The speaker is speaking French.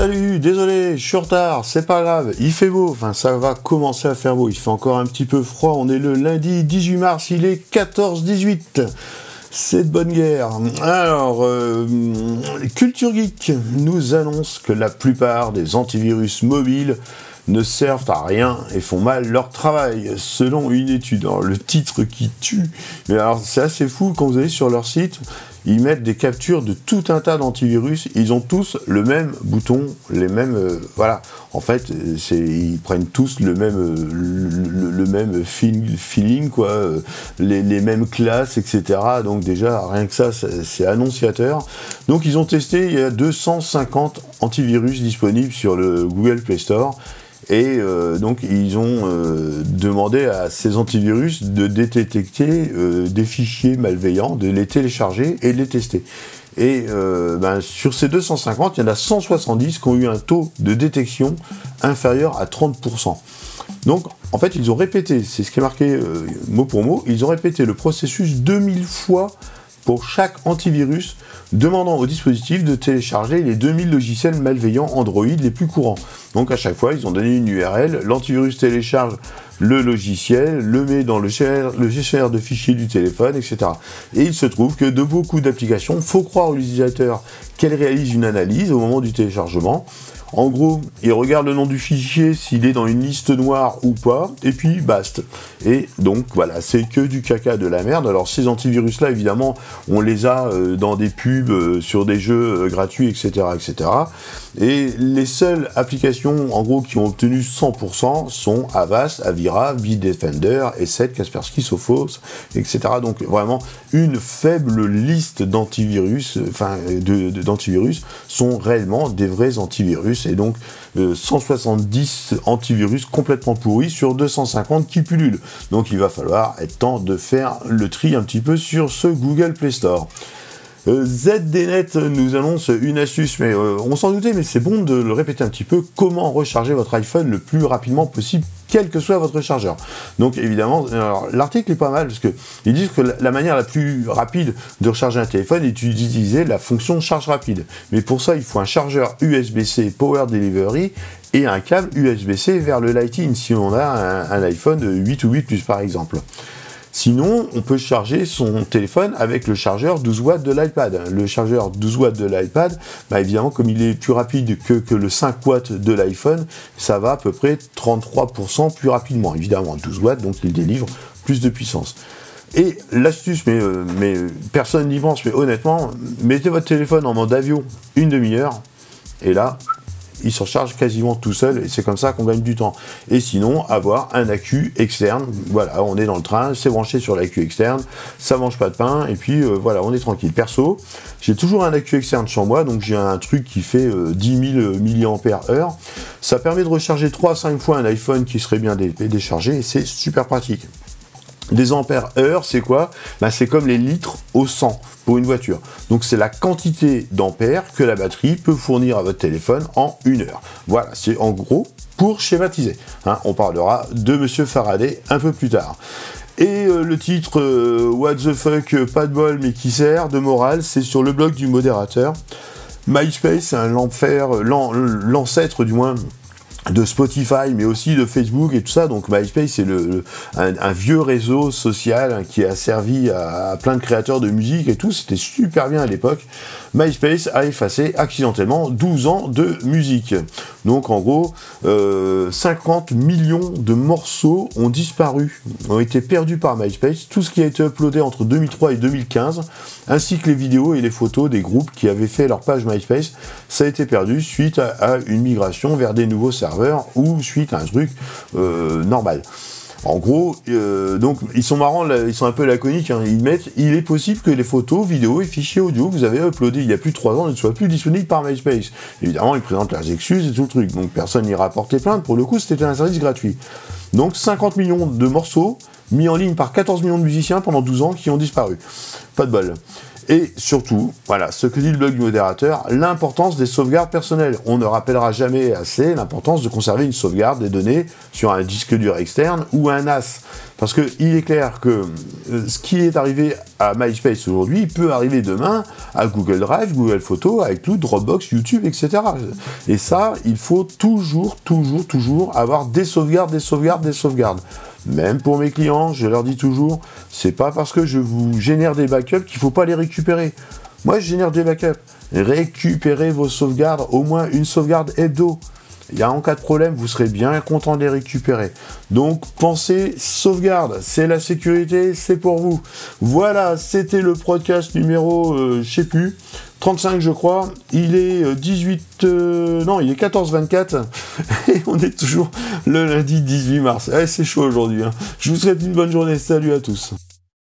Salut, désolé, je suis en retard, c'est pas grave, il fait beau, enfin ça va commencer à faire beau, il fait encore un petit peu froid, on est le lundi 18 mars, il est 14-18. C'est de bonne guerre. Alors, euh, Culture Geek nous annonce que la plupart des antivirus mobiles ne servent à rien et font mal leur travail, selon une étude. Le titre qui tue, mais alors c'est assez fou quand vous allez sur leur site, ils mettent des captures de tout un tas d'antivirus, ils ont tous le même bouton, les mêmes, euh, voilà. En fait, ils prennent tous le même, euh, le, même feeling, quoi, euh, les, mêmes classes, etc. Donc déjà, rien que ça, c'est annonciateur. Donc ils ont testé, il y a 250 antivirus disponibles sur le Google Play Store. Et euh, donc ils ont euh, demandé à ces antivirus de détecter euh, des fichiers malveillants, de les télécharger et de les tester. Et ben, sur ces 250, il y en a 170 qui ont eu un taux de détection inférieur à 30%. Donc en fait ils ont répété, c'est ce qui est marqué mot pour mot, ils ont répété le processus 2000 fois pour chaque antivirus, demandant au dispositif de télécharger les 2000 logiciels malveillants Android les plus courants. Donc à chaque fois, ils ont donné une URL, l'antivirus télécharge le logiciel, le met dans le gestionnaire de fichiers du téléphone, etc. Et il se trouve que de beaucoup d'applications, faut croire aux utilisateurs qu'elles réalisent une analyse au moment du téléchargement. En gros, il regarde le nom du fichier, s'il est dans une liste noire ou pas, et puis basta. Et donc voilà, c'est que du caca de la merde. Alors ces antivirus-là, évidemment, on les a euh, dans des pubs, euh, sur des jeux euh, gratuits, etc., etc. Et les seules applications, en gros, qui ont obtenu 100% sont Avast, Avira, Bitdefender, E7, Kaspersky, Sophos, etc. Donc vraiment une faible liste d'antivirus, enfin d'antivirus sont réellement des vrais antivirus et donc 170 antivirus complètement pourris sur 250 qui pullulent. Donc il va falloir être temps de faire le tri un petit peu sur ce Google Play Store. Euh, ZDNet nous annonce une astuce, mais euh, on s'en doutait, mais c'est bon de le répéter un petit peu, comment recharger votre iPhone le plus rapidement possible, quel que soit votre chargeur. Donc évidemment, l'article est pas mal, parce qu'ils disent que la, manière la plus rapide de recharger un téléphone est d'utiliser la fonction charge rapide. Mais pour ça, il faut un chargeur USB-C Power Delivery et un câble USB-C vers le Lightning, si on a un, un iPhone 8 ou 8 Plus par exemple. Sinon, on peut charger son téléphone avec le chargeur 12 watts de l'iPad. Le chargeur 12 watts de l'iPad, bah, évidemment, comme il est plus rapide que, le 5 watts de l'iPhone, ça va à peu près 33% plus rapidement. Évidemment, 12 watts, donc il délivre plus de puissance. Et l'astuce, euh, mais personne n'y pense, mais honnêtement, mettez votre téléphone en mode avion une demi-heure, et là, il se recharge quasiment tout seul et c'est comme ça qu'on gagne du temps. Et sinon, avoir un accu externe, voilà, on est dans le train, c'est branché sur l'accu externe, ça mange pas de pain et puis euh, voilà, on est tranquille. Perso, j'ai toujours un accu externe sur moi, donc j'ai un truc qui fait 10 000 mAh. Ça permet de recharger 3 5 fois un iPhone qui serait bien déchargé et c'est super pratique. Des ampères heure, c'est quoi ben, C'est comme les litres au 100 pour une voiture. Donc c'est la quantité d'ampères que la batterie peut fournir à votre téléphone en une heure. Voilà, c'est en gros pour schématiser. Hein. on parlera de Monsieur Faraday un peu plus tard. Et euh, le titre euh, What the fuck, pas de bol mais qui sert de morale, c'est sur le blog du modérateur. MySpace, l'enfer, l'ancêtre du moins de Spotify, mais aussi de Facebook et tout ça. Donc MySpace, c'est le, un, vieux réseau social qui a servi à, plein de créateurs de musique et tout. C'était super bien à l'époque. MySpace a effacé accidentellement 12 ans de musique. Donc en gros, 50 euh, millions de morceaux ont disparu, ont été perdus par MySpace. Tout ce qui a été uploadé entre 2003 et 2015, ainsi que les vidéos et les photos des groupes qui avaient fait leur page MySpace, ça a été perdu suite à une migration vers des nouveaux serveurs ou suite à un truc euh, normal. En gros, euh, donc ils sont marrants, ils sont un peu laconiques. Hein. Ils mettent, il est possible que les photos, vidéos et fichiers audio que vous avez uploadés il y a plus de 3 ans ne soient plus disponibles par MySpace. Évidemment, ils présentent leurs excuses et tout le truc. Donc personne n'ira porter plainte. Pour le coup, c'était un service gratuit. Donc 50 millions de morceaux mis en ligne par 14 millions de musiciens pendant 12 ans qui ont disparu. Pas de bol. Et surtout, voilà, ce que dit le blog du modérateur, l'importance des sauvegardes personnelles. On ne rappellera jamais assez l'importance de conserver une sauvegarde des données sur un disque dur externe ou un NAS. Parce qu'il est clair que euh, ce qui est arrivé à MySpace aujourd'hui peut arriver demain à Google Drive, Google Photos, iCloud, Dropbox, YouTube, etc. Et ça, il faut toujours, toujours, toujours avoir des sauvegardes, des sauvegardes, des sauvegardes. Même pour mes clients, je leur dis toujours, c'est pas parce que je vous génère des backups qu'il faut pas les récupérer. Moi, je génère des backups. Récupérez vos sauvegardes, au moins une sauvegarde hebdo. Il y a en cas de problème, vous serez bien content de les récupérer. Donc pensez sauvegarde, c'est la sécurité, c'est pour vous. Voilà, c'était le podcast numéro, euh, je sais plus, 35 je crois. Il est 18, euh, euh, non, il est 14-24 et on est toujours le lundi 18 mars. Eh, c'est chaud aujourd'hui. Hein. Je vous souhaite une bonne journée. Salut à tous.